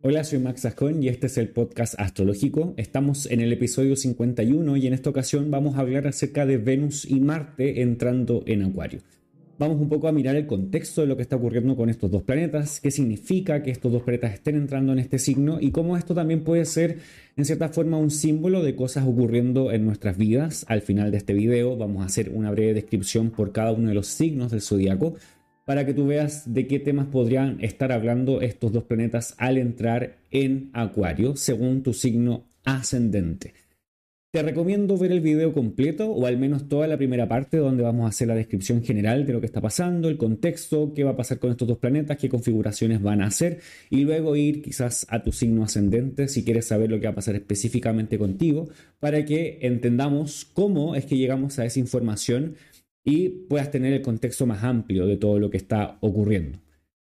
Hola, soy Max Ascon y este es el podcast astrológico. Estamos en el episodio 51 y en esta ocasión vamos a hablar acerca de Venus y Marte entrando en Acuario. Vamos un poco a mirar el contexto de lo que está ocurriendo con estos dos planetas, qué significa que estos dos planetas estén entrando en este signo y cómo esto también puede ser en cierta forma un símbolo de cosas ocurriendo en nuestras vidas. Al final de este video vamos a hacer una breve descripción por cada uno de los signos del zodiaco para que tú veas de qué temas podrían estar hablando estos dos planetas al entrar en Acuario según tu signo ascendente. Te recomiendo ver el video completo o al menos toda la primera parte donde vamos a hacer la descripción general de lo que está pasando, el contexto, qué va a pasar con estos dos planetas, qué configuraciones van a hacer y luego ir quizás a tu signo ascendente si quieres saber lo que va a pasar específicamente contigo para que entendamos cómo es que llegamos a esa información y puedas tener el contexto más amplio de todo lo que está ocurriendo.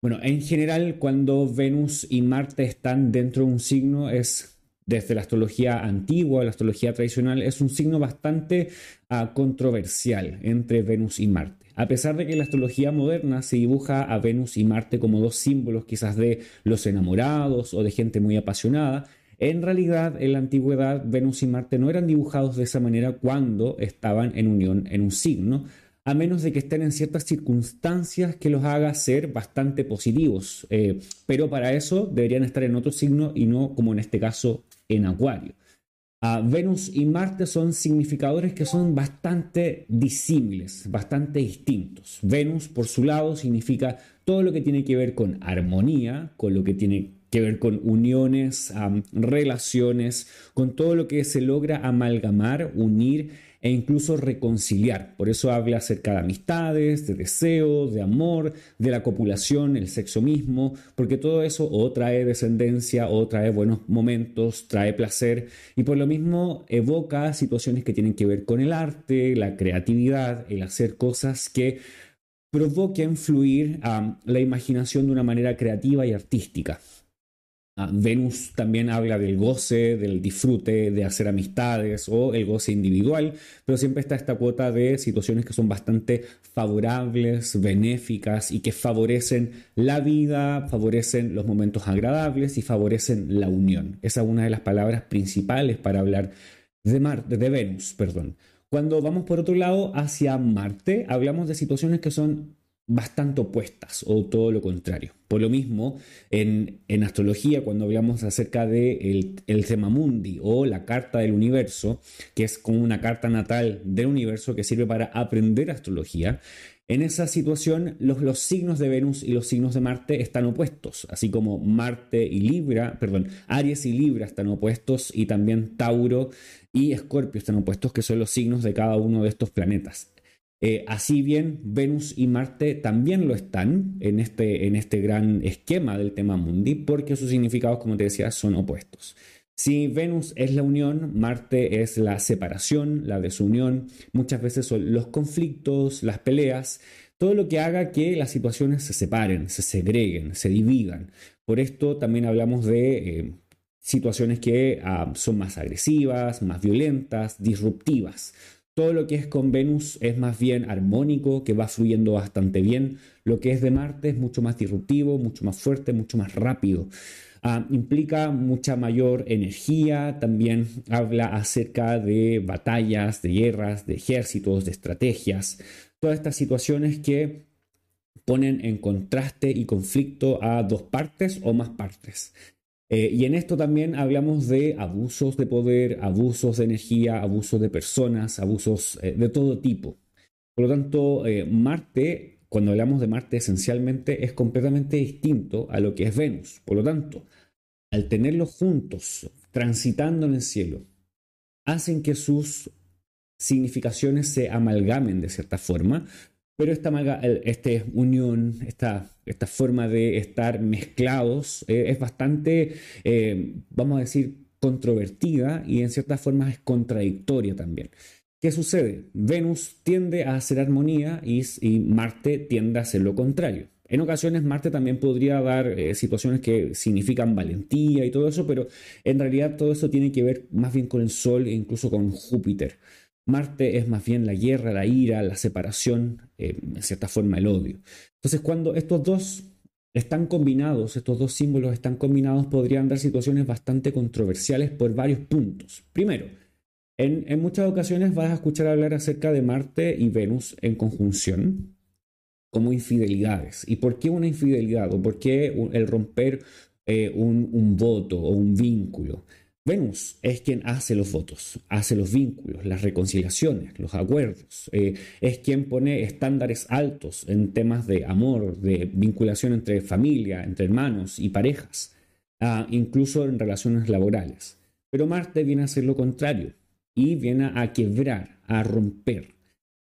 Bueno, en general, cuando Venus y Marte están dentro de un signo, es desde la astrología antigua, la astrología tradicional, es un signo bastante uh, controversial entre Venus y Marte. A pesar de que la astrología moderna se dibuja a Venus y Marte como dos símbolos quizás de los enamorados o de gente muy apasionada, en realidad en la antigüedad Venus y Marte no eran dibujados de esa manera cuando estaban en unión en un signo, a menos de que estén en ciertas circunstancias que los haga ser bastante positivos. Eh, pero para eso deberían estar en otro signo y no como en este caso en Acuario. Venus y Marte son significadores que son bastante disímiles, bastante distintos. Venus, por su lado, significa todo lo que tiene que ver con armonía, con lo que tiene que ver con uniones, relaciones, con todo lo que se logra amalgamar, unir e incluso reconciliar. Por eso habla acerca de amistades, de deseo, de amor, de la copulación, el sexo mismo, porque todo eso o trae descendencia o trae buenos momentos, trae placer y por lo mismo evoca situaciones que tienen que ver con el arte, la creatividad, el hacer cosas que provoquen fluir a la imaginación de una manera creativa y artística. Ah, Venus también habla del goce, del disfrute, de hacer amistades o el goce individual, pero siempre está esta cuota de situaciones que son bastante favorables, benéficas y que favorecen la vida, favorecen los momentos agradables y favorecen la unión. Esa es una de las palabras principales para hablar de, Marte, de Venus. Perdón. Cuando vamos por otro lado hacia Marte, hablamos de situaciones que son bastante opuestas o todo lo contrario. Por lo mismo, en, astrología, cuando hablamos acerca de el, tema mundi o la carta del universo, que es como una carta natal del universo que sirve para aprender astrología, en esa situación los, los signos de Venus y los signos de Marte están opuestos, así como Marte y Libra, perdón, Aries y Libra están opuestos y también Tauro y Escorpio están opuestos, que son los signos de cada uno de estos planetas. Eh, así bien, Venus y Marte también lo están en este, en este gran esquema del tema mundi, porque sus significados, como te decía, son opuestos. Si Venus es la unión, Marte es la separación, la desunión, muchas veces son los conflictos, las peleas, todo lo que haga que las situaciones se separen, se segreguen, se dividan. Por esto también hablamos de eh, situaciones que ah, son más agresivas, más violentas, disruptivas. Todo lo que es con Venus es más bien armónico, que va fluyendo bastante bien. Lo que es de Marte es mucho más disruptivo, mucho más fuerte, mucho más rápido. Ah, implica mucha mayor energía, también habla acerca de batallas, de guerras, de ejércitos, de estrategias, todas estas situaciones que ponen en contraste y conflicto a dos partes o más partes. Eh, y en esto también hablamos de abusos de poder, abusos de energía, abusos de personas, abusos eh, de todo tipo. Por lo tanto, eh, Marte, cuando hablamos de Marte esencialmente, es completamente distinto a lo que es Venus. Por lo tanto, al tenerlos juntos, transitando en el cielo, hacen que sus significaciones se amalgamen de cierta forma, pero esta, este unión, esta, esta forma de estar mezclados eh, es bastante, eh, vamos a decir, controvertida y en cierta forma es contradictoria también. ¿Qué sucede? Venus tiende a hacer armonía y, Marte tiende a hacer lo contrario. En ocasiones Marte también podría dar eh, situaciones que significan valentía y todo eso, pero en realidad todo eso tiene que ver más bien con el Sol e incluso con Júpiter. Marte es más bien la guerra, la ira, la separación, eh, en cierta forma el odio. Entonces, cuando estos dos están combinados, estos dos símbolos están combinados, podrían dar situaciones bastante controversiales por varios puntos. Primero, en, muchas ocasiones vas a escuchar hablar acerca de Marte y Venus en conjunción como infidelidades. ¿Y por qué una infidelidad? ¿O por qué el romper eh, un, voto o un vínculo? Venus es quien hace los votos, hace los vínculos, las reconciliaciones, los acuerdos. Eh, es quien pone estándares altos en temas de amor, de vinculación entre familia, entre hermanos y parejas, ah, incluso en relaciones laborales. Pero Marte viene a hacer lo contrario y viene a quebrar, a romper.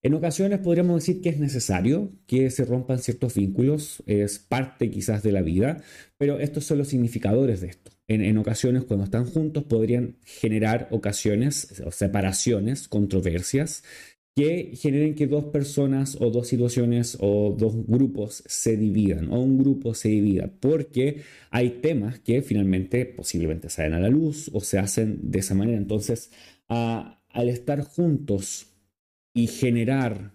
En ocasiones podríamos decir que es necesario que se rompan ciertos vínculos, es parte quizás de la vida, pero estos son los significadores de esto. En, ocasiones cuando están juntos podrían generar ocasiones, o separaciones, controversias, que generen que dos personas o dos situaciones o dos grupos se dividan o un grupo se divida, porque hay temas que finalmente posiblemente salen a la luz o se hacen de esa manera. Entonces, al estar juntos y generar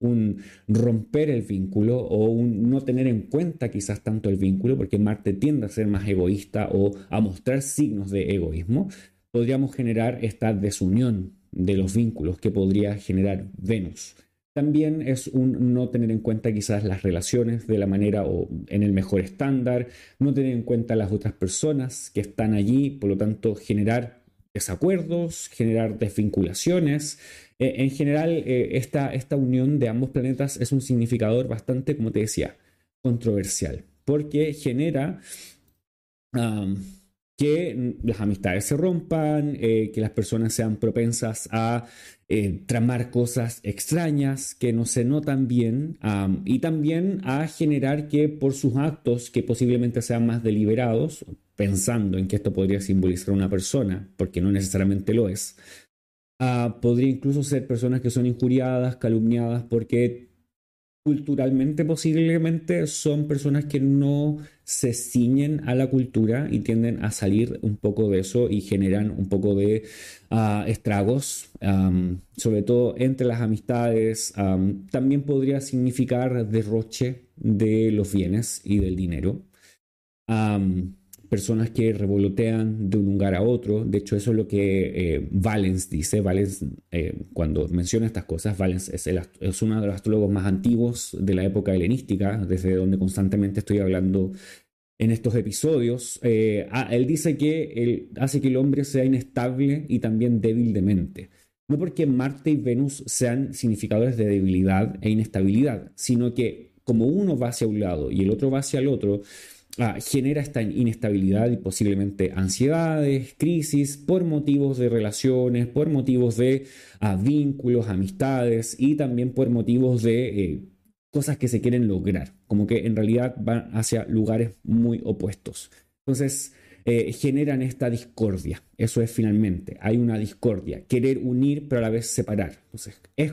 un romper el vínculo o un no tener en cuenta quizás tanto el vínculo, porque Marte tiende a ser más egoísta o a mostrar signos de egoísmo, podríamos generar esta desunión de los vínculos que podría generar Venus. También es un no tener en cuenta quizás las relaciones de la manera o en el mejor estándar, no tener en cuenta las otras personas que están allí, por lo tanto generar desacuerdos, generar desvinculaciones. Eh, en general, eh, esta, esta unión de ambos planetas es un significador bastante, como te decía, controversial, porque genera que las amistades se rompan, eh, que las personas sean propensas a tramar cosas extrañas que no se notan bien y también a generar que por sus actos que posiblemente sean más deliberados, pensando en que esto podría simbolizar una persona, porque no necesariamente lo es, ah, podría incluso ser personas que son injuriadas, calumniadas, porque culturalmente posiblemente son personas que no se ciñen a la cultura y tienden a salir un poco de eso y generan un poco de ah, estragos, sobre todo entre las amistades. también podría significar derroche de los bienes y del dinero personas que revolotean de un lugar a otro. De hecho, eso es lo que eh, Valens dice. Valens, eh, cuando menciona estas cosas, Valens es, uno de los astrólogos más antiguos de la época helenística, desde donde constantemente estoy hablando en estos episodios. Eh, ah, él dice que él hace que el hombre sea inestable y también débil de mente. No porque Marte y Venus sean significadores de debilidad e inestabilidad, sino que como uno va hacia un lado y el otro va hacia el otro, Ah, genera esta inestabilidad y posiblemente ansiedades, crisis por motivos de relaciones, por motivos de ah, vínculos, amistades y también por motivos de eh, cosas que se quieren lograr, como que en realidad van hacia lugares muy opuestos. Entonces, eh, generan esta discordia. Eso es finalmente, hay una discordia, querer unir pero a la vez separar. Entonces, es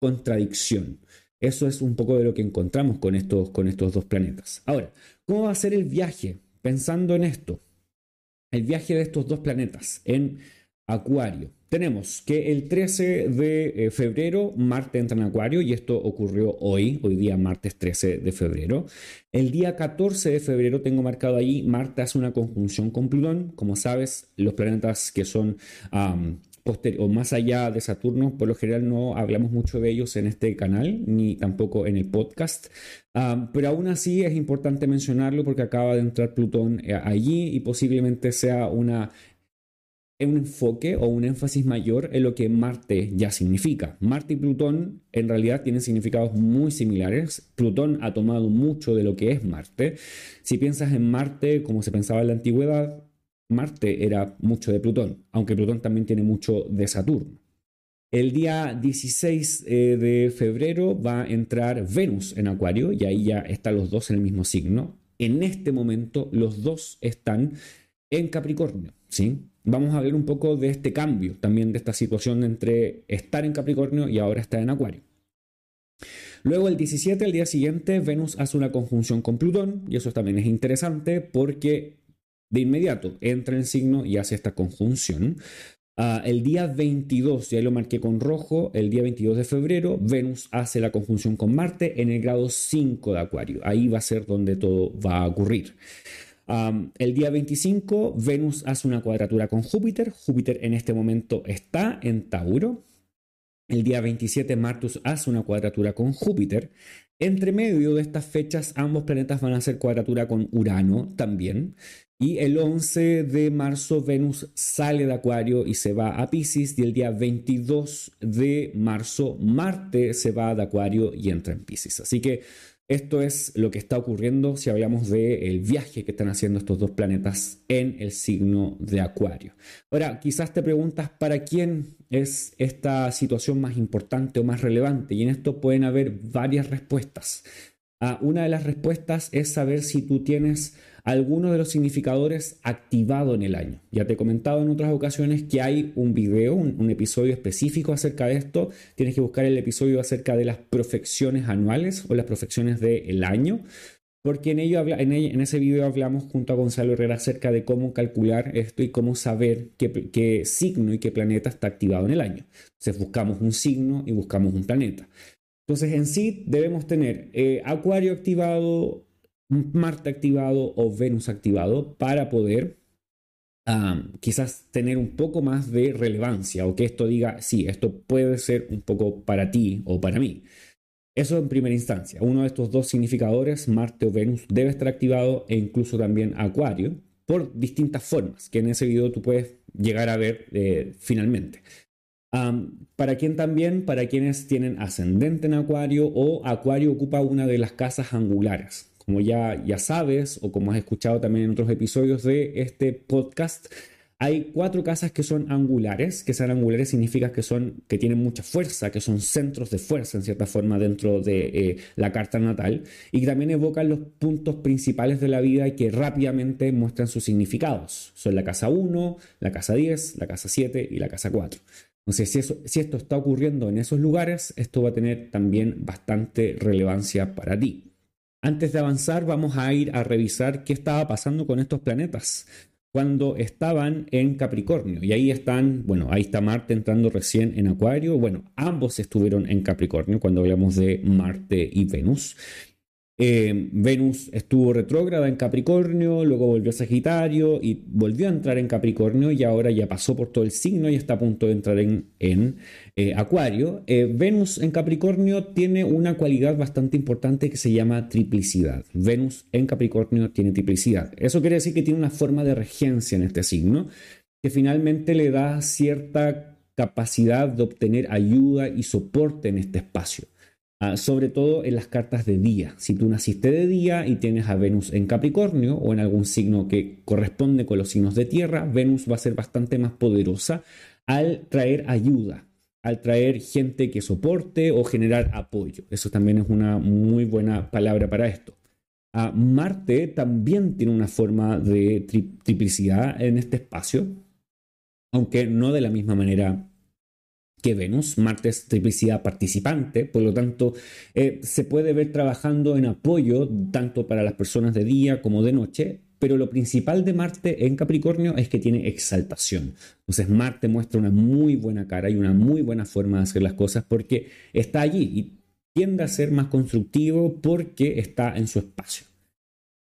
contradicción. Eso es un poco de lo que encontramos con estos, con estos dos planetas. Ahora, ¿cómo va a ser el viaje? Pensando en esto, el viaje de estos dos planetas en Acuario. Tenemos que el 13 de eh, febrero Marte entra en Acuario y esto ocurrió hoy, hoy día martes 13 de febrero. El día 14 de febrero tengo marcado ahí, Marte hace una conjunción con Plutón. Como sabes, los planetas que son o más allá de Saturno, por lo general no hablamos mucho de ellos en este canal, ni tampoco en el podcast, ah, pero aún así es importante mencionarlo porque acaba de entrar Plutón eh, allí y posiblemente sea una un enfoque o un énfasis mayor en lo que Marte ya significa. Marte y Plutón en realidad tienen significados muy similares. Plutón ha tomado mucho de lo que es Marte. Si piensas en Marte como se pensaba en la antigüedad, Marte era mucho de Plutón, aunque Plutón también tiene mucho de Saturno. El día 16 eh, de febrero va a entrar Venus en Acuario y ahí ya están los dos en el mismo signo. En este momento los dos están en Capricornio, ¿sí? Vamos a ver un poco de este cambio, también de esta situación entre estar en Capricornio y ahora estar en Acuario. Luego el 17, el día siguiente, Venus hace una conjunción con Plutón y eso también es interesante porque de inmediato entra en signo y hace esta conjunción. Ah, el día 22, ya lo marqué con rojo, el día 22 de febrero, Venus hace la conjunción con Marte en el grado 5 de Acuario. Ahí va a ser donde todo va a ocurrir. el día 25, Venus hace una cuadratura con Júpiter. Júpiter en este momento está en Tauro. El día 27, Martus hace una cuadratura con Júpiter. Entre medio de estas fechas, ambos planetas van a hacer cuadratura con Urano también. Y el 11 de marzo Venus sale de Acuario y se va a Pisces y el día 22 de marzo Marte se va de Acuario y entra en Pisces. Así que esto es lo que está ocurriendo si hablamos del viaje que están haciendo estos dos planetas en el signo de Acuario. Ahora, quizás te preguntas para quién es esta situación más importante o más relevante y en esto pueden haber varias respuestas. Ah, una de las respuestas es saber si tú tienes alguno de los significadores activado en el año. Ya te he comentado en otras ocasiones que hay un video, un, episodio específico acerca de esto. Tienes que buscar el episodio acerca de las profecciones anuales o las profecciones del año. Porque en, ello en, en, ese video hablamos junto a Gonzalo Herrera acerca de cómo calcular esto y cómo saber qué, qué signo y qué planeta está activado en el año. Entonces buscamos un signo y buscamos un planeta. Entonces, en sí debemos tener eh, Acuario activado, Marte activado o Venus activado para poder quizás tener un poco más de relevancia o que esto diga, sí, esto puede ser un poco para ti o para mí. Eso en primera instancia. Uno de estos dos significadores, Marte o Venus, debe estar activado e incluso también Acuario por distintas formas, que en ese video tú puedes llegar a ver eh, finalmente para quien también, para quienes tienen ascendente en Acuario o Acuario ocupa una de las casas angulares. Como ya, ya sabes o como has escuchado también en otros episodios de este podcast, hay cuatro casas que son angulares, que sean angulares significa que, son, que tienen mucha fuerza, que son centros de fuerza en cierta forma dentro de eh, la carta natal y que también evocan los puntos principales de la vida y que rápidamente muestran sus significados. Son la casa 1, la casa 10, la casa 7 y la casa 4. Entonces, si, esto está ocurriendo en esos lugares, esto va a tener también bastante relevancia para ti. Antes de avanzar, vamos a ir a revisar qué estaba pasando con estos planetas cuando estaban en Capricornio. Y ahí están, bueno, ahí está Marte entrando recién en Acuario. Bueno, ambos estuvieron en Capricornio cuando hablamos de Marte y Venus. Eh, Venus estuvo retrógrada en Capricornio, luego volvió a Sagitario y volvió a entrar en Capricornio y ahora ya pasó por todo el signo y está a punto de entrar en, eh, Acuario. Eh, Venus en Capricornio tiene una cualidad bastante importante que se llama triplicidad. Venus en Capricornio tiene triplicidad. Eso quiere decir que tiene una forma de regencia en este signo que finalmente le da cierta capacidad de obtener ayuda y soporte en este espacio. Ah, sobre todo en las cartas de día. Si tú naciste de día y tienes a Venus en Capricornio o en algún signo que corresponde con los signos de tierra, Venus va a ser bastante más poderosa al traer ayuda, al traer gente que soporte o generar apoyo. Eso también es una muy buena palabra para esto. Ah, Marte también tiene una forma de triplicidad en este espacio, aunque no de la misma manera que Venus, Marte es triplicidad participante, por lo tanto eh, se puede ver trabajando en apoyo tanto para las personas de día como de noche, pero lo principal de Marte en Capricornio es que tiene exaltación. Entonces Marte muestra una muy buena cara y una muy buena forma de hacer las cosas porque está allí y tiende a ser más constructivo porque está en su espacio.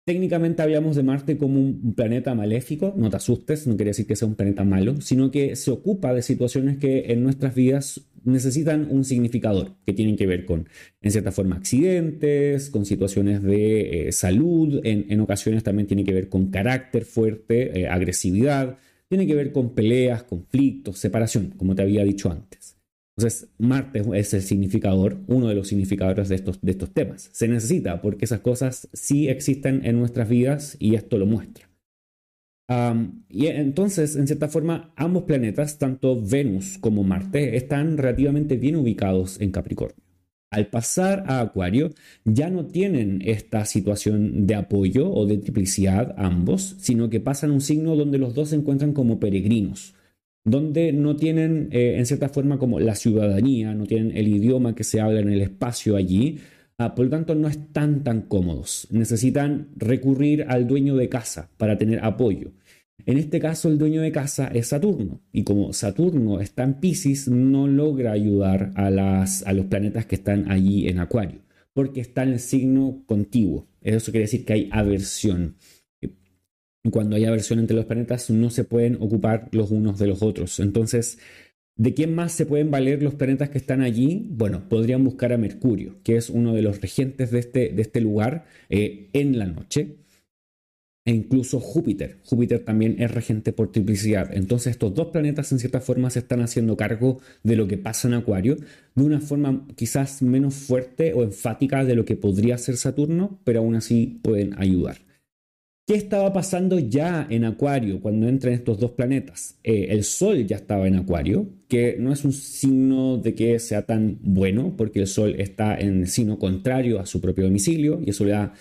Técnicamente hablamos de Marte como un planeta maléfico, no te asustes, no quiere decir que sea un planeta malo, sino que se ocupa de situaciones que en nuestras vidas necesitan un significador, que tienen que ver con, en cierta forma, accidentes, con situaciones de eh, salud, en, ocasiones también tiene que ver con carácter fuerte, eh, agresividad, tiene que ver con peleas, conflictos, separación, como te había dicho antes. Entonces, Marte es el significador, uno de los significadores de estos, de estos temas. Se necesita porque esas cosas sí existen en nuestras vidas y esto lo muestra. y entonces, en cierta forma, ambos planetas, tanto Venus como Marte, están relativamente bien ubicados en Capricornio. Al pasar a Acuario, ya no tienen esta situación de apoyo o de triplicidad ambos, sino que pasan un signo donde los dos se encuentran como peregrinos donde no tienen, eh, en cierta forma, como la ciudadanía, no tienen el idioma que se habla en el espacio allí, ah, por lo tanto no están tan cómodos. Necesitan recurrir al dueño de casa para tener apoyo. En este caso, el dueño de casa es Saturno. Y como Saturno está en Pisces, no logra ayudar a, las, a los planetas que están allí en Acuario, porque está en el signo contiguo. Eso quiere decir que hay aversión. Cuando hay aversión entre los planetas, no se pueden ocupar los unos de los otros. Entonces, ¿De quién más se pueden valer los planetas que están allí? Bueno, podrían buscar a Mercurio, que es uno de los regentes de este, de este lugar eh, en la noche. E incluso Júpiter. Júpiter también es regente por triplicidad. Entonces estos dos planetas en cierta forma se están haciendo cargo de lo que pasa en Acuario de una forma quizás menos fuerte o enfática de lo que podría ser Saturno, pero aún así pueden ayudar. ¿Qué estaba pasando ya en Acuario cuando entran estos dos planetas? Eh, el Sol ya estaba en Acuario, que no es un signo de que sea tan bueno, porque el Sol está en signo contrario a su propio domicilio y eso le da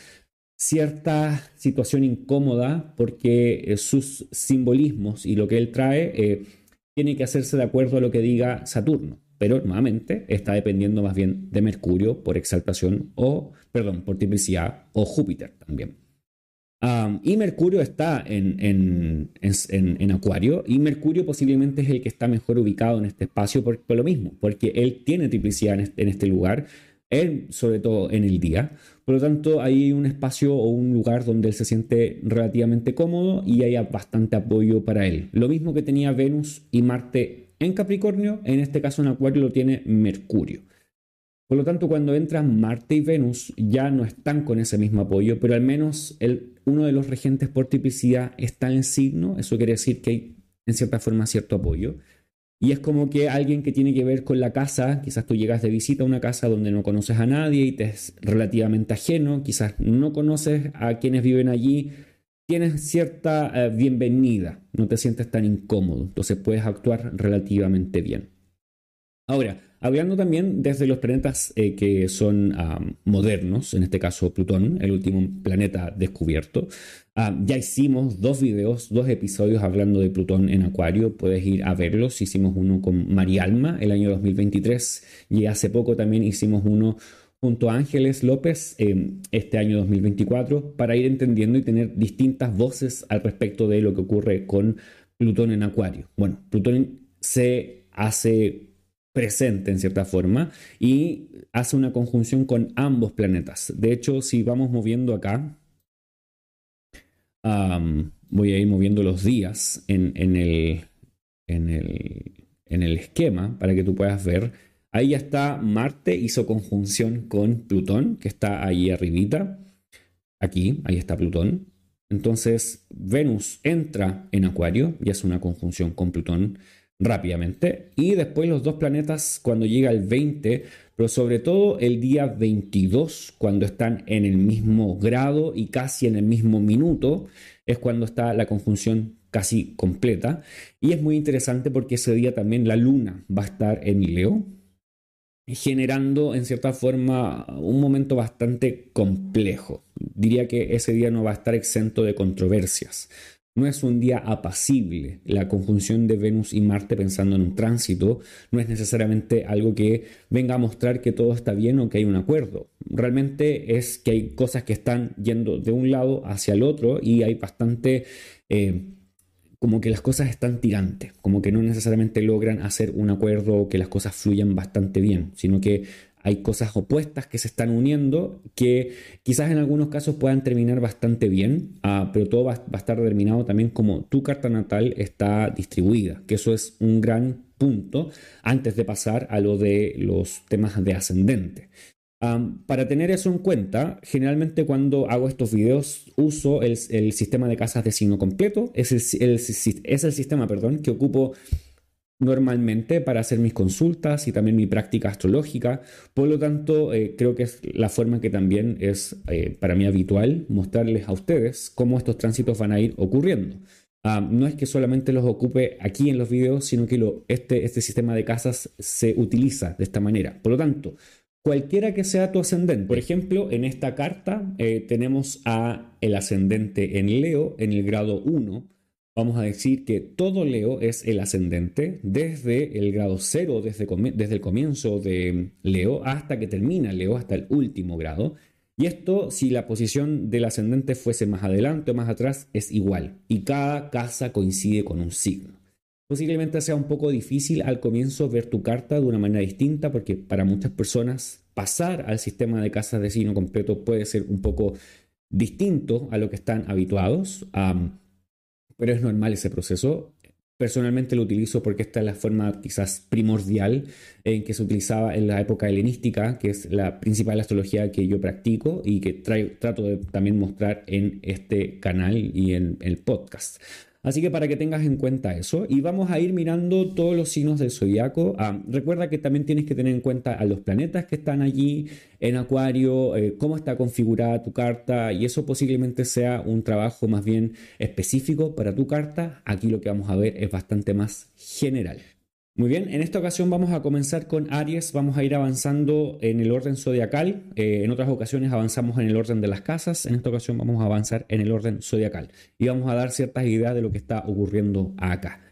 cierta situación incómoda porque eh, sus simbolismos y lo que él trae eh, tiene que hacerse de acuerdo a lo que diga Saturno. Pero nuevamente está dependiendo más bien de Mercurio por exaltación o, perdón, por triplicidad o Júpiter también y Mercurio está en, en, Acuario y Mercurio posiblemente es el que está mejor ubicado en este espacio por, lo mismo, porque él tiene triplicidad este, en este, lugar, él sobre todo en el día. Por lo tanto, hay un espacio o un lugar donde él se siente relativamente cómodo y haya bastante apoyo para él. Lo mismo que tenía Venus y Marte en Capricornio, en este caso en Acuario lo tiene Mercurio. Por lo tanto, cuando entran Marte y Venus ya no están con ese mismo apoyo, pero al menos uno de los regentes por tipicidad está en signo, eso quiere decir que hay en cierta forma cierto apoyo. Y es como que alguien que tiene que ver con la casa, quizás tú llegas de visita a una casa donde no conoces a nadie y te es relativamente ajeno, quizás no conoces a quienes viven allí, tienes cierta eh, bienvenida, no te sientes tan incómodo, entonces puedes actuar relativamente bien. Ahora, Hablando también desde los planetas eh, que son modernos, en este caso Plutón, el último planeta descubierto. ya hicimos dos videos, dos episodios hablando de Plutón en Acuario, puedes ir a verlos. Hicimos uno con Marialma el año 2023 y hace poco también hicimos uno junto a Ángeles López em, este año 2024 para ir entendiendo y tener distintas voces al respecto de lo que ocurre con Plutón en Acuario. Bueno, Plutón se hace presente en cierta forma y hace una conjunción con ambos planetas. De hecho, si vamos moviendo acá, voy a ir moviendo los días en, el, en, el, esquema para que tú puedas ver. Ahí ya está Marte, hizo conjunción con Plutón, que está ahí arribita. Aquí, ahí está Plutón. Entonces, Venus entra en Acuario y hace una conjunción con Plutón rápidamente. Y después los dos planetas cuando llega el 20, pero sobre todo el día 22, cuando están en el mismo grado y casi en el mismo minuto, es cuando está la conjunción casi completa. Y es muy interesante porque ese día también la luna va a estar en Leo, generando en cierta forma un momento bastante complejo. Diría que ese día no va a estar exento de controversias. No es un día apacible. La conjunción de Venus y Marte pensando en un tránsito no es necesariamente algo que venga a mostrar que todo está bien o que hay un acuerdo. Realmente es que hay cosas que están yendo de un lado hacia el otro y hay bastante... Eh, como que las cosas están tirantes, como que no necesariamente logran hacer un acuerdo o que las cosas fluyan bastante bien, sino que hay cosas opuestas que se están uniendo que quizás en algunos casos puedan terminar bastante bien, ah, pero todo va, a estar determinado también como tu carta natal está distribuida, que eso es un gran punto antes de pasar a lo de los temas de ascendente. para tener eso en cuenta, generalmente cuando hago estos videos uso el, sistema de casas de signo completo. Es el, es el sistema perdón, que ocupo normalmente para hacer mis consultas y también mi práctica astrológica. Por lo tanto, eh, creo que es la forma que también es eh, para mí habitual mostrarles a ustedes cómo estos tránsitos van a ir ocurriendo. Ah, no es que solamente los ocupe aquí en los videos, sino que este, este sistema de casas se utiliza de esta manera. Por lo tanto, cualquiera que sea tu ascendente. Por ejemplo, en esta carta eh, tenemos a el ascendente en Leo en el grado 1 vamos a decir que todo Leo es el ascendente desde el grado cero, desde, el comienzo de Leo hasta que termina Leo, hasta el último grado. Y esto, si la posición del ascendente fuese más adelante o más atrás, es igual. Y cada casa coincide con un signo. Posiblemente sea un poco difícil al comienzo ver tu carta de una manera distinta porque para muchas personas pasar al sistema de casas de signo completo puede ser un poco distinto a lo que están habituados, pero es normal ese proceso. Personalmente lo utilizo porque esta es la forma quizás primordial en que se utilizaba en la época helenística, que es la principal astrología que yo practico y que trato de también mostrar en este canal y en el podcast. Así que para que tengas en cuenta eso, y vamos a ir mirando todos los signos del zodiaco. Ah, recuerda que también tienes que tener en cuenta a los planetas que están allí en Acuario, eh, cómo está configurada tu carta, y eso posiblemente sea un trabajo más bien específico para tu carta. Aquí lo que vamos a ver es bastante más general. Muy bien, en esta ocasión vamos a comenzar con Aries, vamos a ir avanzando en el orden zodiacal, eh, en otras ocasiones avanzamos en el orden de las casas, en esta ocasión vamos a avanzar en el orden zodiacal y vamos a dar ciertas ideas de lo que está ocurriendo acá.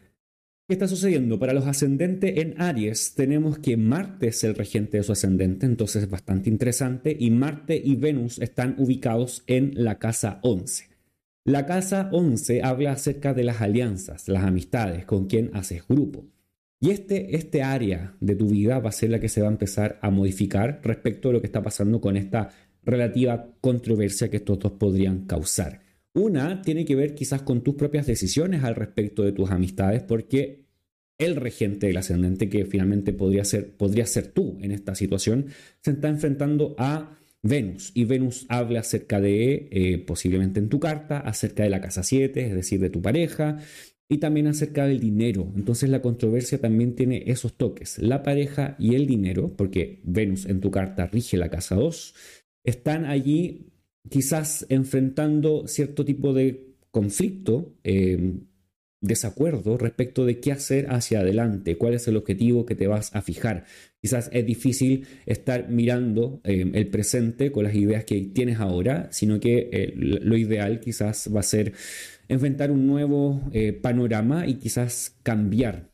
¿Qué está sucediendo? Para los ascendentes en Aries tenemos que Marte es el regente de su ascendente, entonces es bastante interesante, y Marte y Venus están ubicados en la casa 11. La casa 11 habla acerca de las alianzas, las amistades, con quien haces grupo. Y este, este área de tu vida va a ser la que se va a empezar a modificar respecto a lo que está pasando con esta relativa controversia que estos dos podrían causar. Una tiene que ver quizás con tus propias decisiones al respecto de tus amistades, porque el regente del ascendente, que finalmente podría ser, podría ser tú en esta situación, se está enfrentando a Venus. Y Venus habla acerca de, eh, posiblemente en tu carta, acerca de la casa 7, es decir, de tu pareja, y también acerca del dinero. Entonces la controversia también tiene esos toques. La pareja y el dinero, porque Venus en tu carta rige la casa 2, están allí quizás enfrentando cierto tipo de conflicto, eh, desacuerdo respecto de qué hacer hacia adelante, cuál es el objetivo que te vas a fijar. Quizás es difícil estar mirando eh, el presente con las ideas que tienes ahora, sino que eh, lo ideal quizás va a ser enfrentar un nuevo eh, panorama y quizás cambiar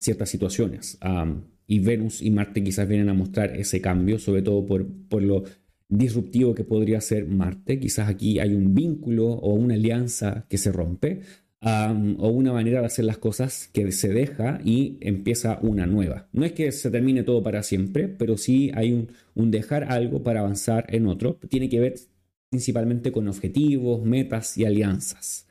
ciertas situaciones. y Venus y Marte quizás vienen a mostrar ese cambio, sobre todo por, por lo disruptivo que podría ser Marte. Quizás aquí hay un vínculo o una alianza que se rompe. o una manera de hacer las cosas que se deja y empieza una nueva. No es que se termine todo para siempre, pero sí hay un, un dejar algo para avanzar en otro. Tiene que ver principalmente con objetivos, metas y alianzas.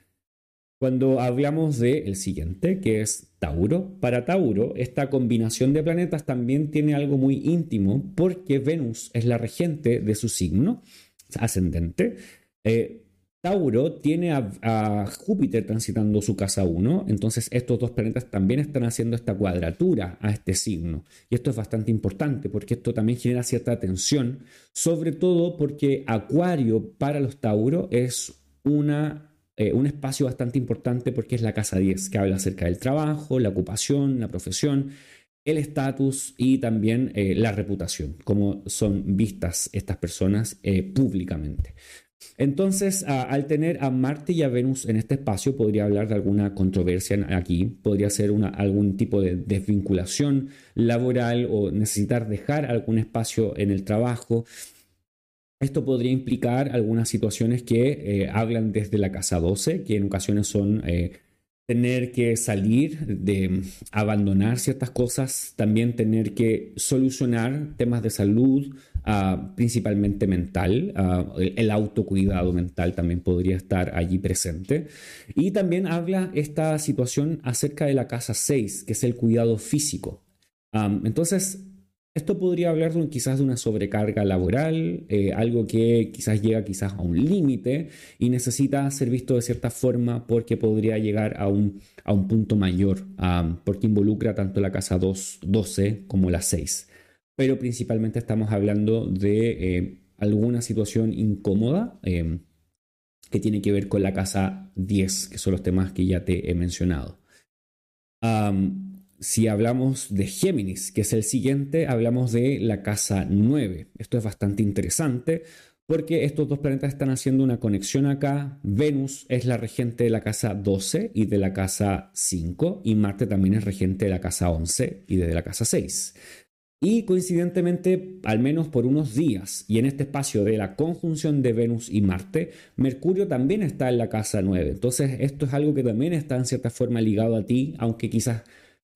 Cuando hablamos del el siguiente, que es Tauro, para Tauro esta combinación de planetas también tiene algo muy íntimo porque Venus es la regente de su signo ascendente. Eh, Tauro tiene a, Júpiter transitando su casa 1, entonces estos dos planetas también están haciendo esta cuadratura a este signo. Y esto es bastante importante porque esto también genera cierta tensión, sobre todo porque Acuario para los Tauro es una, eh, un espacio bastante importante porque es la casa 10, que habla acerca del trabajo, la ocupación, la profesión, el estatus y también eh, la reputación, cómo son vistas estas personas eh, públicamente. Entonces, al tener a Marte y a Venus en este espacio, podría hablar de alguna controversia aquí, podría ser algún tipo de desvinculación laboral o necesitar dejar algún espacio en el trabajo. Esto podría implicar algunas situaciones que eh, hablan desde la casa 12, que en ocasiones son eh, tener que salir, de abandonar ciertas cosas, también tener que solucionar temas de salud, ah, principalmente mental, ah, el autocuidado mental también podría estar allí presente. Y también habla esta situación acerca de la casa 6, que es el cuidado físico. Ah, entonces, esto podría hablar quizás de una sobrecarga laboral, eh, algo que quizás llega quizás a un límite y necesita ser visto de cierta forma porque podría llegar a un, a un punto mayor, porque involucra tanto la casa 2, 12 como la 6. Pero principalmente estamos hablando de eh, alguna situación incómoda em, que tiene que ver con la casa 10, que son los temas que ya te he mencionado si hablamos de Géminis, que es el siguiente, hablamos de la casa 9. Esto es bastante interesante porque estos dos planetas están haciendo una conexión acá. Venus es la regente de la casa 12 y de la casa 5 y Marte también es regente de la casa 11 y de la casa 6. Y coincidentemente, al menos por unos días, y en este espacio de la conjunción de Venus y Marte, Mercurio también está en la casa 9. Entonces, esto es algo que también está en cierta forma ligado a ti, aunque quizás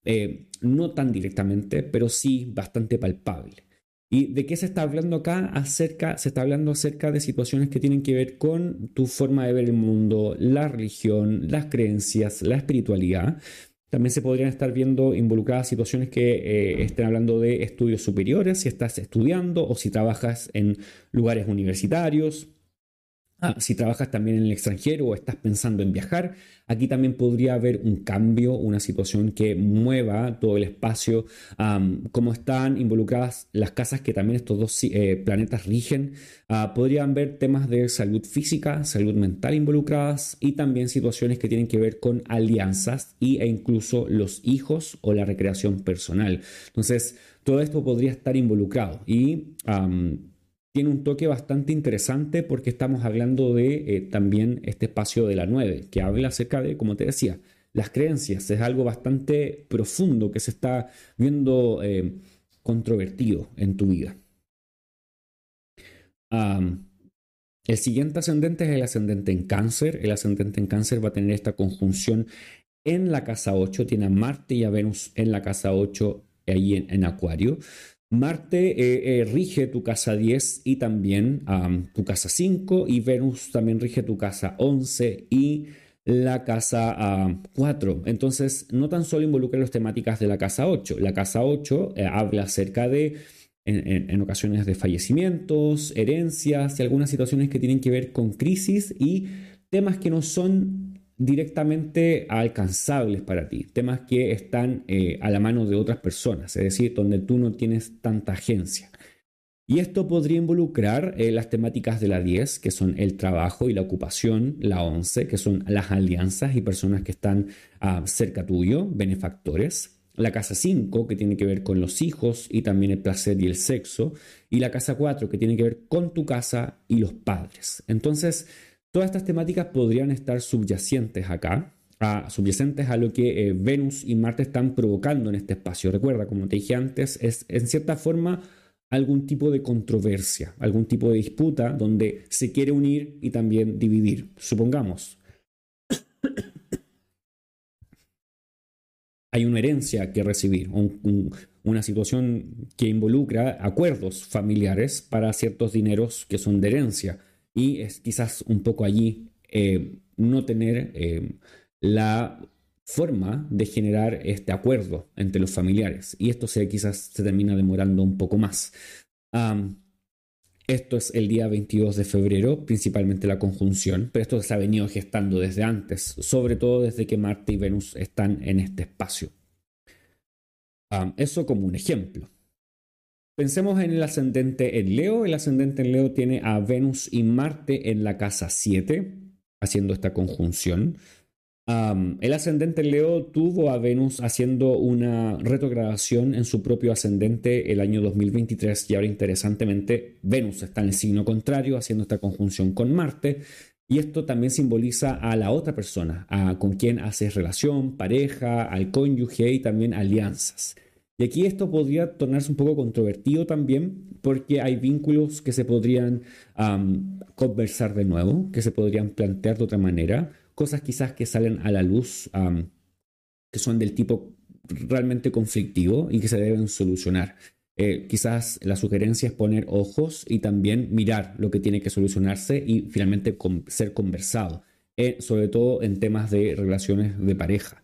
eh, no tan directamente, pero sí bastante palpable. ¿Y de qué se está hablando acá? Acerca, se está hablando acerca de situaciones que tienen que ver con tu forma de ver el mundo, la religión, las creencias, la espiritualidad, también se podrían estar viendo involucradas situaciones que eh, estén hablando de estudios superiores, si estás estudiando o si trabajas en lugares universitarios, Ah, si trabajas también en el extranjero o estás pensando en viajar, aquí también podría haber un cambio, una situación que mueva todo el espacio, como están involucradas las casas que también estos dos eh, planetas rigen. Ah, podrían ver temas de salud física, salud mental involucradas y también situaciones que tienen que ver con alianzas y, e incluso los hijos o la recreación personal. Entonces, todo esto podría estar involucrado y tiene un toque bastante interesante porque estamos hablando de eh, también este espacio de la 9, que habla acerca de, como te decía, las creencias. Es algo bastante profundo que se está viendo eh, controvertido en tu vida. el siguiente ascendente es el ascendente en cáncer. El ascendente en cáncer va a tener esta conjunción en la casa 8, tiene a Marte y a Venus en la casa 8, ahí en Acuario. Marte eh, eh, rige tu casa 10 y también tu casa 5 y Venus también rige tu casa 11 y la casa 4. Entonces, no tan solo involucra las temáticas de la casa 8. La casa 8 eh, habla acerca de, en, ocasiones, de fallecimientos, herencias y algunas situaciones que tienen que ver con crisis y temas que no son directamente alcanzables para ti, temas que están eh, a la mano de otras personas, es decir, donde tú no tienes tanta agencia. Y esto podría involucrar eh, las temáticas de la 10, que son el trabajo y la ocupación, la 11, que son las alianzas y personas que están ah, cerca tuyo, benefactores, la casa 5, que tiene que ver con los hijos y también el placer y el sexo, y la casa 4, que tiene que ver con tu casa y los padres. Entonces, Todas estas temáticas podrían estar subyacentes acá, a, subyacentes a lo que eh, Venus y Marte están provocando en este espacio. Recuerda, como te dije antes, es en cierta forma algún tipo de controversia, algún tipo de disputa donde se quiere unir y también dividir. Supongamos, hay una herencia que recibir, una situación que involucra acuerdos familiares para ciertos dineros que son de herencia y es quizás un poco allí eh, no tener eh, la forma de generar este acuerdo entre los familiares y esto se, quizás se termina demorando un poco más. esto es el día 22 de febrero, principalmente la conjunción, pero esto se ha venido gestando desde antes, sobre todo desde que Marte y Venus están en este espacio. eso como un ejemplo. Pensemos en el ascendente en Leo. El ascendente en Leo tiene a Venus y Marte en la casa 7, haciendo esta conjunción. el ascendente en Leo tuvo a Venus haciendo una retrogradación en su propio ascendente el año 2023 y ahora interesantemente Venus está en el signo contrario haciendo esta conjunción con Marte y esto también simboliza a la otra persona, a con quien haces relación, pareja, al cónyuge y también alianzas. Y aquí esto podría tornarse un poco controvertido también, porque hay vínculos que se podrían conversar de nuevo, que se podrían plantear de otra manera, cosas quizás que salen a la luz, que son del tipo realmente conflictivo y que se deben solucionar. Eh, quizás la sugerencia es poner ojos y también mirar lo que tiene que solucionarse y finalmente ser conversado, eh, sobre todo en temas de relaciones de pareja.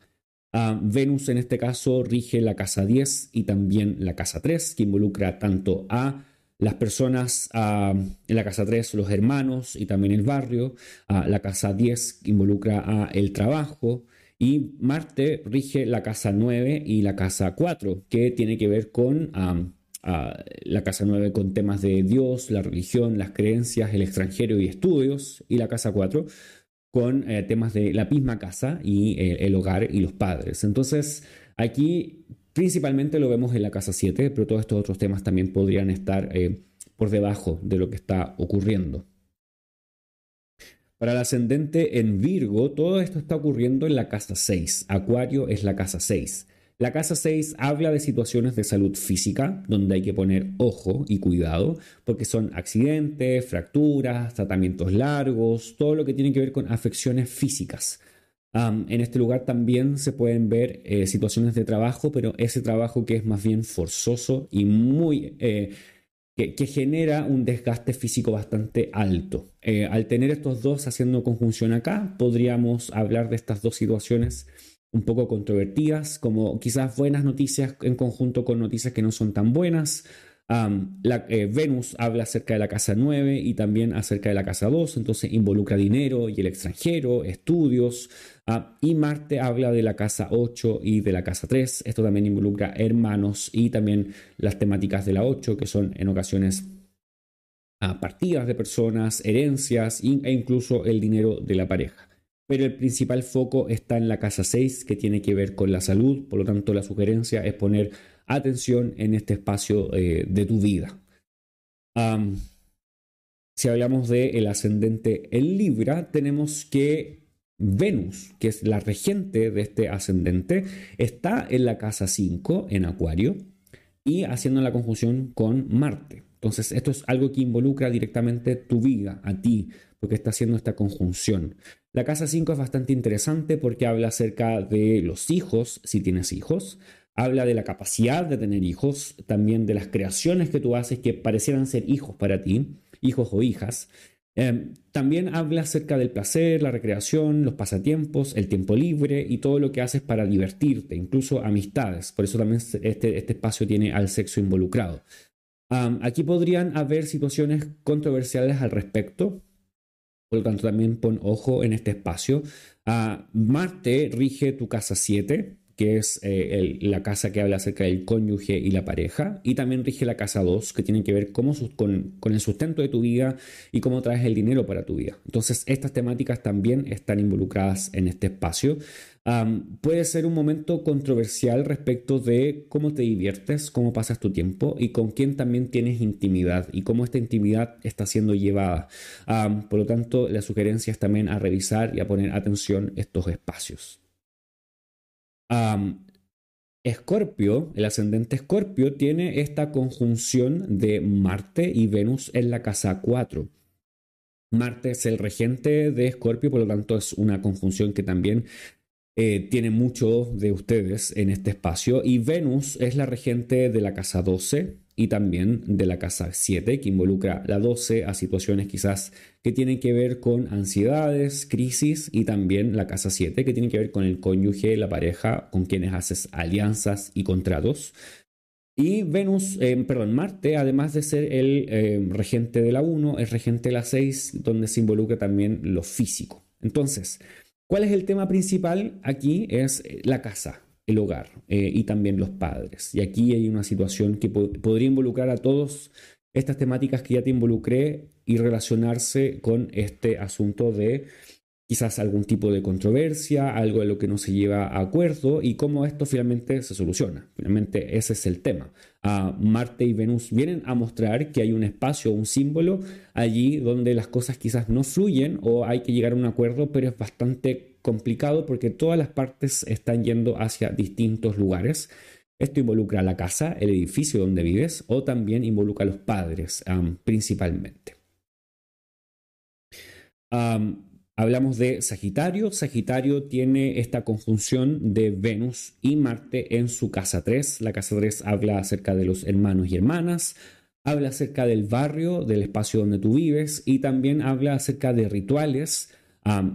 Ah, Venus en este caso rige la casa 10 y también la casa 3, que involucra tanto a las personas ah, en la casa 3, los hermanos y también el barrio. Ah, la casa 10 involucra a el trabajo. Y Marte rige la casa 9 y la casa 4, que tiene que ver con la casa 9 con temas de Dios, la religión, las creencias, el extranjero y estudios. Y la casa 4 con eh, temas de la misma casa y eh, el hogar y los padres. Entonces, aquí principalmente lo vemos en la casa 7, pero todos estos otros temas también podrían estar eh, por debajo de lo que está ocurriendo. Para el ascendente en Virgo, todo esto está ocurriendo en la casa 6. Acuario es la casa 6. La casa 6 habla de situaciones de salud física, donde hay que poner ojo y cuidado, porque son accidentes, fracturas, tratamientos largos, todo lo que tiene que ver con afecciones físicas. en este lugar también se pueden ver eh, situaciones de trabajo, pero ese trabajo que es más bien forzoso y muy... Eh, que, genera un desgaste físico bastante alto. Eh, al tener estos dos haciendo conjunción acá, podríamos hablar de estas dos situaciones un poco controvertidas, como quizás buenas noticias en conjunto con noticias que no son tan buenas. eh, Venus habla acerca de la casa 9 y también acerca de la casa 2, entonces involucra dinero y el extranjero, estudios. Ah, y Marte habla de la casa 8 y de la casa 3. Esto también involucra hermanos y también las temáticas de la 8, que son en ocasiones ah, partidas de personas, herencias e incluso el dinero de la pareja pero el principal foco está en la casa 6 que tiene que ver con la salud, por lo tanto la sugerencia es poner atención en este espacio eh, de tu vida. si hablamos del el ascendente en Libra, tenemos que Venus, que es la regente de este ascendente, está en la casa 5 en Acuario y haciendo la conjunción con Marte. Entonces, esto es algo que involucra directamente tu vida, a ti, porque está haciendo esta conjunción. La casa 5 es bastante interesante porque habla acerca de los hijos, si tienes hijos, habla de la capacidad de tener hijos, también de las creaciones que tú haces que parecieran ser hijos para ti, hijos o hijas. Em, también habla acerca del placer, la recreación, los pasatiempos, el tiempo libre y todo lo que haces para divertirte, incluso amistades. Por eso también este, este espacio tiene al sexo involucrado. aquí podrían haber situaciones controversiales al respecto, por lo tanto, también pon ojo en este espacio. Ah, Marte rige tu casa 7, que es eh, la casa que habla acerca del cónyuge y la pareja, y también rige la casa 2, que tiene que ver con, con, el sustento de tu vida y cómo traes el dinero para tu vida. Entonces, estas temáticas también están involucradas en este espacio puede ser un momento controversial respecto de cómo te diviertes, cómo pasas tu tiempo y con quién también tienes intimidad y cómo esta intimidad está siendo llevada. por lo tanto, la sugerencia es también a revisar y a poner atención estos espacios. Escorpio, el ascendente Escorpio, tiene esta conjunción de Marte y Venus en la casa 4. Marte es el regente de Escorpio, por lo tanto es una conjunción que también eh, tiene mucho de ustedes en este espacio y Venus es la regente de la casa 12 y también de la casa 7 que involucra la 12 a situaciones quizás que tienen que ver con ansiedades, crisis y también la casa 7 que tiene que ver con el cónyuge, la pareja con quienes haces alianzas y contratos. Y Venus, eh, perdón, Marte, además de ser el eh, regente de la 1, es regente de la 6, donde se involucra también lo físico. Entonces, ¿Cuál es el tema principal? Aquí es eh, la casa, el hogar eh, y también los padres. Y aquí hay una situación que podría involucrar a todas estas temáticas que ya te involucré y relacionarse con este asunto de quizás algún tipo de controversia, algo de lo que no se lleva a acuerdo y cómo esto finalmente se soluciona. Finalmente ese es el tema. Marte y Venus vienen a mostrar que hay un espacio, un símbolo allí donde las cosas quizás no fluyen o hay que llegar a un acuerdo, pero es bastante complicado porque todas las partes están yendo hacia distintos lugares. Esto involucra la casa, el edificio donde vives o también involucra a los padres principalmente. Hablamos de Sagitario. Sagitario tiene esta conjunción de Venus y Marte en su casa 3. La casa 3 habla acerca de los hermanos y hermanas, habla acerca del barrio, del espacio donde tú vives y también habla acerca de rituales,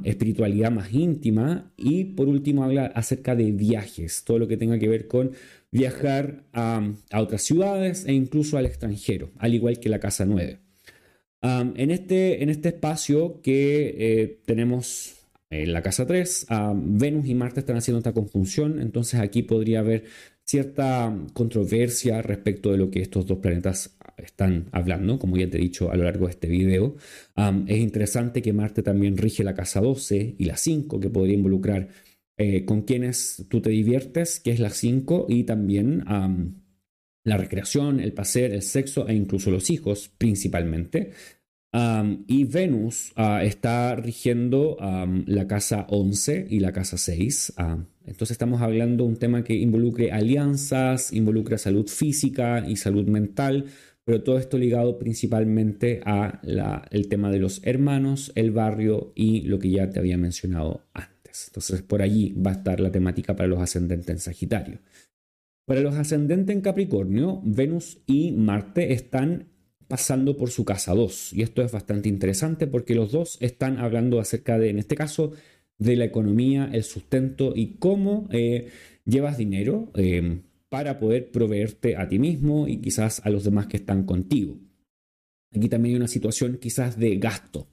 espiritualidad más íntima y por último habla acerca de viajes, todo lo que tenga que ver con viajar a otras ciudades e incluso al extranjero, al igual que la casa 9 en, este, en este espacio que eh, tenemos en la casa 3, Venus y Marte están haciendo esta conjunción, entonces aquí podría haber cierta controversia respecto de lo que estos dos planetas están hablando, como ya te he dicho a lo largo de este video. es interesante que Marte también rige la casa 12 y la 5, que podría involucrar eh, con quienes tú te diviertes, que es la 5, y también la recreación, el placer, el sexo e incluso los hijos principalmente. y Venus ah, está rigiendo la casa 11 y la casa 6. entonces estamos hablando de un tema que involucre alianzas, involucra salud física y salud mental, pero todo esto ligado principalmente a el tema de los hermanos, el barrio y lo que ya te había mencionado antes. Entonces por allí va a estar la temática para los ascendentes en Sagitario. Para los ascendentes en Capricornio, Venus y Marte están pasando por su casa 2. Y esto es bastante interesante porque los dos están hablando acerca de, en este caso, de la economía, el sustento y cómo eh, llevas dinero eh, para poder proveerte a ti mismo y quizás a los demás que están contigo. Aquí también hay una situación quizás de gasto,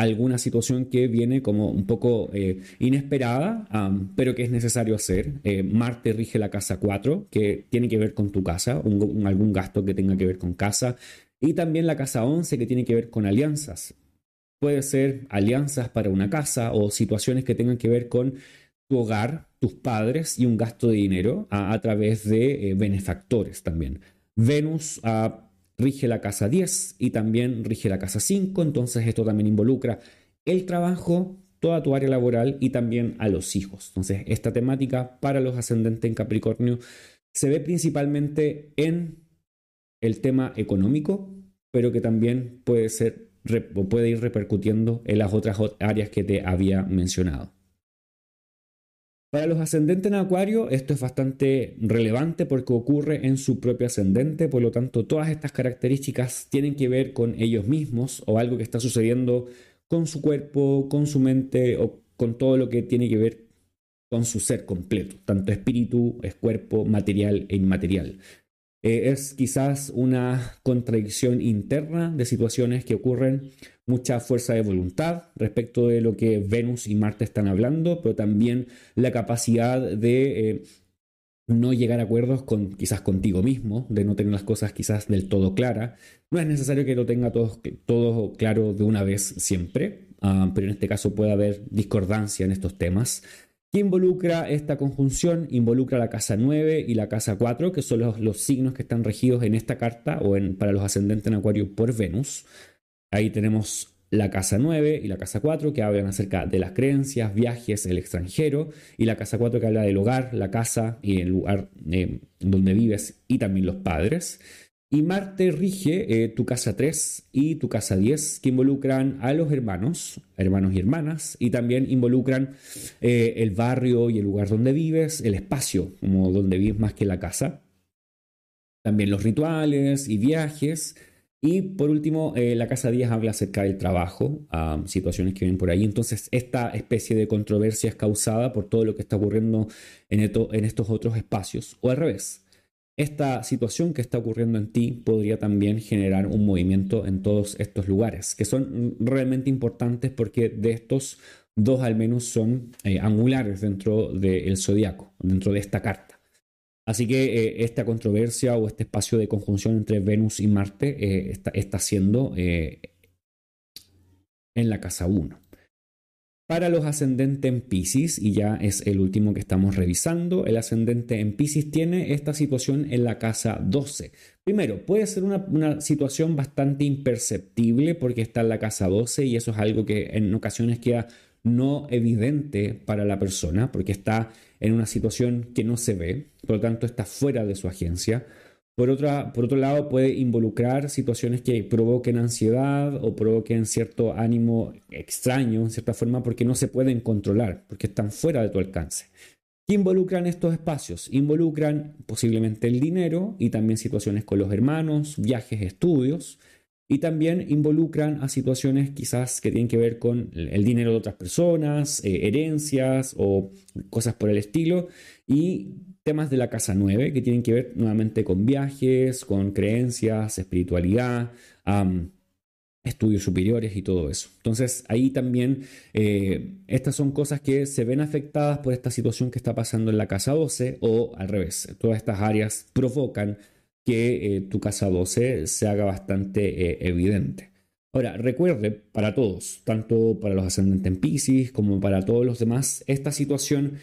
alguna situación que viene como un poco eh, inesperada, pero que es necesario hacer. Marte rige la casa 4, que tiene que ver con tu casa, algún gasto que tenga que ver con casa, y también la casa 11 que tiene que ver con alianzas. Puede ser alianzas para una casa o situaciones que tengan que ver con tu hogar, tus padres y un gasto de dinero a, través de eh, benefactores también. Venus ah, rige la casa 10 y también rige la casa 5, entonces esto también involucra el trabajo, toda tu área laboral y también a los hijos. Entonces esta temática para los ascendentes en Capricornio se ve principalmente en el tema económico, pero que también puede ser puede ir repercutiendo en las otras áreas que te había mencionado. Para los ascendentes en Acuario, esto es bastante relevante porque ocurre en su propio ascendente, por lo tanto, todas estas características tienen que ver con ellos mismos o algo que está sucediendo con su cuerpo, con su mente o con todo lo que tiene que ver con su ser completo, tanto espíritu, es cuerpo, material e inmaterial. Eh, es quizás una contradicción interna de situaciones que ocurren, mucha fuerza de voluntad respecto de lo que Venus y Marte están hablando, pero también la capacidad de eh, no llegar a acuerdos con quizás contigo mismo, de no tener las cosas quizás del todo claras. No es necesario que lo tenga todo, claro de una vez siempre, ah, pero en este caso puede haber discordancia en estos temas. ¿Qué involucra esta conjunción? Involucra la casa 9 y la casa 4, que son los, signos que están regidos en esta carta o en, para los ascendentes en Acuario por Venus. Ahí tenemos la casa 9 y la casa 4 que hablan acerca de las creencias, viajes, el extranjero, y la casa 4 que habla del hogar, la casa y el lugar eh, donde vives y también los padres. Y Marte rige eh, tu casa 3 y tu casa 10, que involucran a los hermanos, hermanos y hermanas, y también involucran eh, el barrio y el lugar donde vives, el espacio, como donde vives más que la casa. También los rituales y viajes. Y por último, eh, la casa 10 habla acerca del trabajo, situaciones que vienen por ahí. Entonces, esta especie de controversia es causada por todo lo que está ocurriendo en, en estos otros espacios, o al revés esta situación que está ocurriendo en ti podría también generar un movimiento en todos estos lugares, que son realmente importantes porque de estos dos al menos son eh, angulares dentro del zodiaco, dentro de esta carta. Así que eh, esta controversia o este espacio de conjunción entre Venus y Marte eh, está, está, siendo en la casa 1 para los ascendentes en Pisces, y ya es el último que estamos revisando, el ascendente en Pisces tiene esta situación en la casa 12. Primero, puede ser una, situación bastante imperceptible porque está en la casa 12 y eso es algo que en ocasiones queda no evidente para la persona porque está en una situación que no se ve, por lo tanto está fuera de su agencia. Por, otra, por otro lado, puede involucrar situaciones que provoquen ansiedad o provoquen cierto ánimo extraño, en cierta forma, porque no se pueden controlar, porque están fuera de tu alcance. ¿Qué involucran estos espacios? Involucran posiblemente el dinero y también situaciones con los hermanos, viajes, estudios, y también involucran a situaciones quizás que tienen que ver con el dinero de otras personas, eh, herencias o cosas por el estilo, y temas de la casa 9 que tienen que ver nuevamente con viajes, con creencias, espiritualidad, estudios superiores y todo eso. Entonces ahí también eh, estas son cosas que se ven afectadas por esta situación que está pasando en la casa 12 o al revés. Todas estas áreas provocan que eh, tu casa 12 se haga bastante eh, evidente. Ahora, recuerde para todos, tanto para los ascendentes en Pisces como para todos los demás, esta situación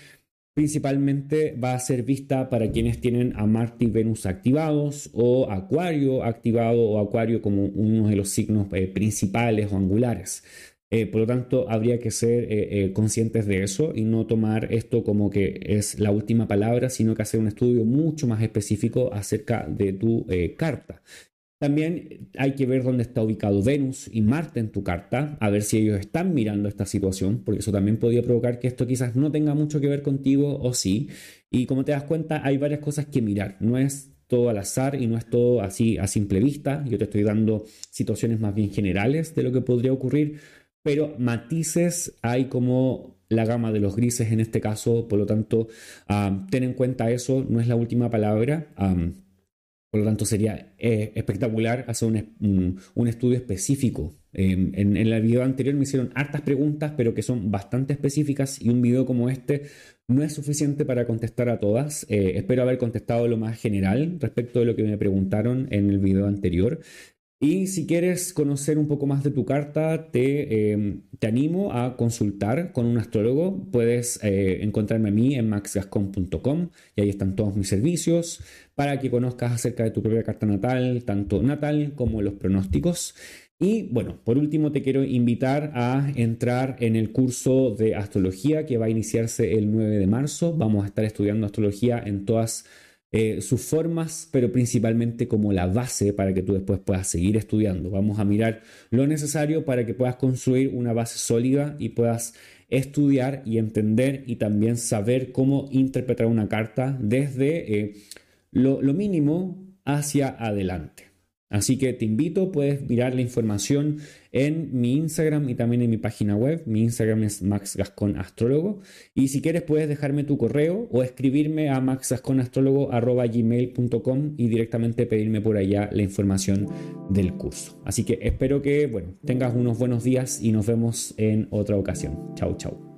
Principalmente va a ser vista para quienes tienen a Marte y Venus activados o Acuario activado o Acuario como uno de los signos eh, principales o angulares. Eh, por lo tanto, habría que ser eh, conscientes de eso y no tomar esto como que es la última palabra, sino que hacer un estudio mucho más específico acerca de tu carta. También hay que ver dónde está ubicado Venus y Marte en tu carta, a ver si ellos están mirando esta situación, porque eso también podría provocar que esto quizás no tenga mucho que ver contigo o sí. Y como te das cuenta, hay varias cosas que mirar. No es todo al azar y no es todo así a simple vista. Yo te estoy dando situaciones más bien generales de lo que podría ocurrir, pero matices hay como la gama de los grises en este caso, por lo tanto, ah, ten en cuenta eso, no es la última palabra. Por lo tanto, sería eh, espectacular hacer un, estudio específico. Em, en, el video anterior me hicieron hartas preguntas, pero que son bastante específicas y un video como este no es suficiente para contestar a todas. Eh, espero haber contestado lo más general respecto de lo que me preguntaron en el video anterior. Y si quieres conocer un poco más de tu carta, te, em, te animo a consultar con un astrólogo. Puedes eh, encontrarme a mí en maxgascon.com y ahí están todos mis servicios para que conozcas acerca de tu propia carta natal, tanto natal como los pronósticos. Y bueno, por último te quiero invitar a entrar en el curso de astrología que va a iniciarse el 9 de marzo. Vamos a estar estudiando astrología en todas eh, sus formas, pero principalmente como la base para que tú después puedas seguir estudiando. Vamos a mirar lo necesario para que puedas construir una base sólida y puedas estudiar y entender y también saber cómo interpretar una carta desde eh, lo mínimo hacia adelante. Así que te invito, puedes mirar la información en mi Instagram y también en mi página web. Mi Instagram es Max Gascon Astrólogo. Y si quieres puedes dejarme tu correo o escribirme a maxgasconastrólogo.gmail.com y directamente pedirme por allá la información del curso. Así que espero que bueno, tengas unos buenos días y nos vemos en otra ocasión. Chau, chau.